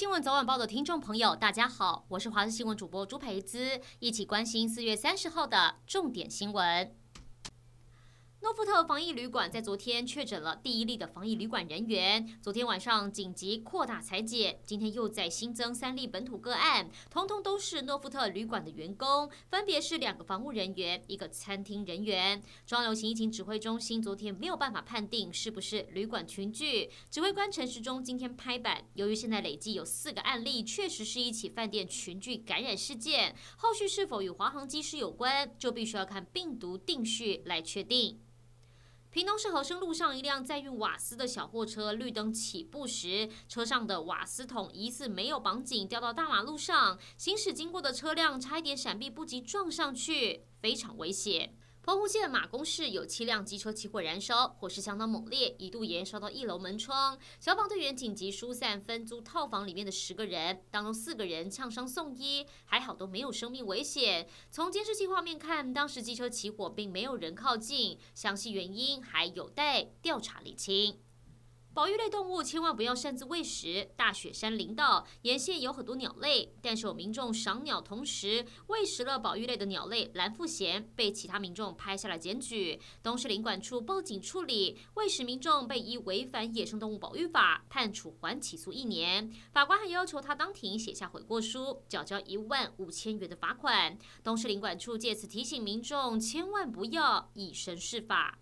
新闻早晚报的听众朋友，大家好，我是华视新闻主播朱培姿，一起关心四月三十号的重点新闻。诺富特防疫旅馆在昨天确诊了第一例的防疫旅馆人员，昨天晚上紧急扩大采检，今天又在新增三例本土个案，通通都是诺富特旅馆的员工，分别是两个防务人员，一个餐厅人员。中央流行疫情指挥中心昨天没有办法判定是不是旅馆群聚，指挥官陈时中今天拍板，由于现在累计有四个案例，确实是一起饭店群聚感染事件，后续是否与华航机师有关，就必须要看病毒定序来确定。平东市和生路上，一辆载运瓦斯的小货车绿灯起步时，车上的瓦斯桶疑似没有绑紧，掉到大马路上，行驶经过的车辆差一点闪避不及撞上去，非常危险。澎湖县马公市有七辆机车起火燃烧，火势相当猛烈，一度延烧到一楼门窗。消防队员紧急疏散分租套房里面的十个人，当中四个人呛伤送医，还好都没有生命危险。从监视器画面看，当时机车起火并没有人靠近，详细原因还有待调查理清。保育类动物千万不要擅自喂食。大雪山林道沿线有很多鸟类，但是有民众赏鸟同时喂食了保育类的鸟类蓝腹鷴，被其他民众拍下了检举。东势林管处报警处理，喂食民众被依违反野生动物保育法判处缓起诉一年。法官还要求他当庭写下悔过书，缴交一万五千元的罚款。东势林管处借此提醒民众，千万不要以身试法。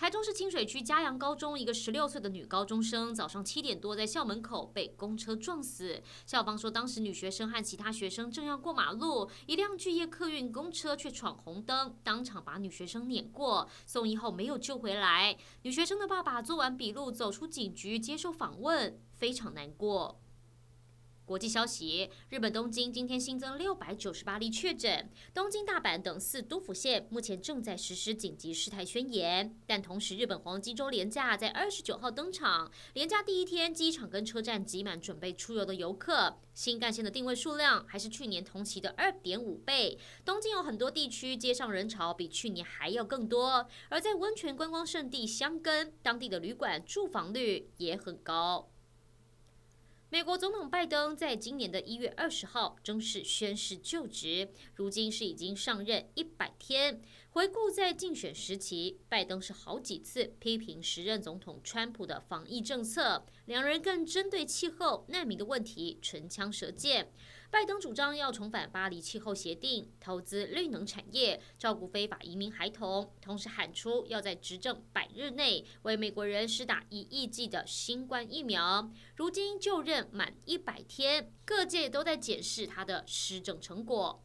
台中市清水区嘉阳高中一个十六岁的女高中生，早上七点多在校门口被公车撞死。校方说，当时女学生和其他学生正要过马路，一辆巨业客运公车却闯红灯，当场把女学生碾过，送医后没有救回来。女学生的爸爸做完笔录，走出警局接受访问，非常难过。国际消息：日本东京今天新增六百九十八例确诊，东京、大阪等四都府县目前正在实施紧急事态宣言。但同时，日本黄金周连假在二十九号登场，连假第一天，机场跟车站挤满准备出游的游客，新干线的定位数量还是去年同期的二点五倍。东京有很多地区街上人潮比去年还要更多，而在温泉观光胜地箱根，当地的旅馆住房率也很高。美国总统拜登在今年的一月二十号正式宣誓就职，如今是已经上任一百天。回顾在竞选时期，拜登是好几次批评时任总统川普的防疫政策，两人更针对气候、难民的问题唇枪舌剑。拜登主张要重返巴黎气候协定，投资绿能产业，照顾非法移民孩童，同时喊出要在执政百日内为美国人施打一亿剂的新冠疫苗。如今就任满一百天，各界都在检视他的施政成果。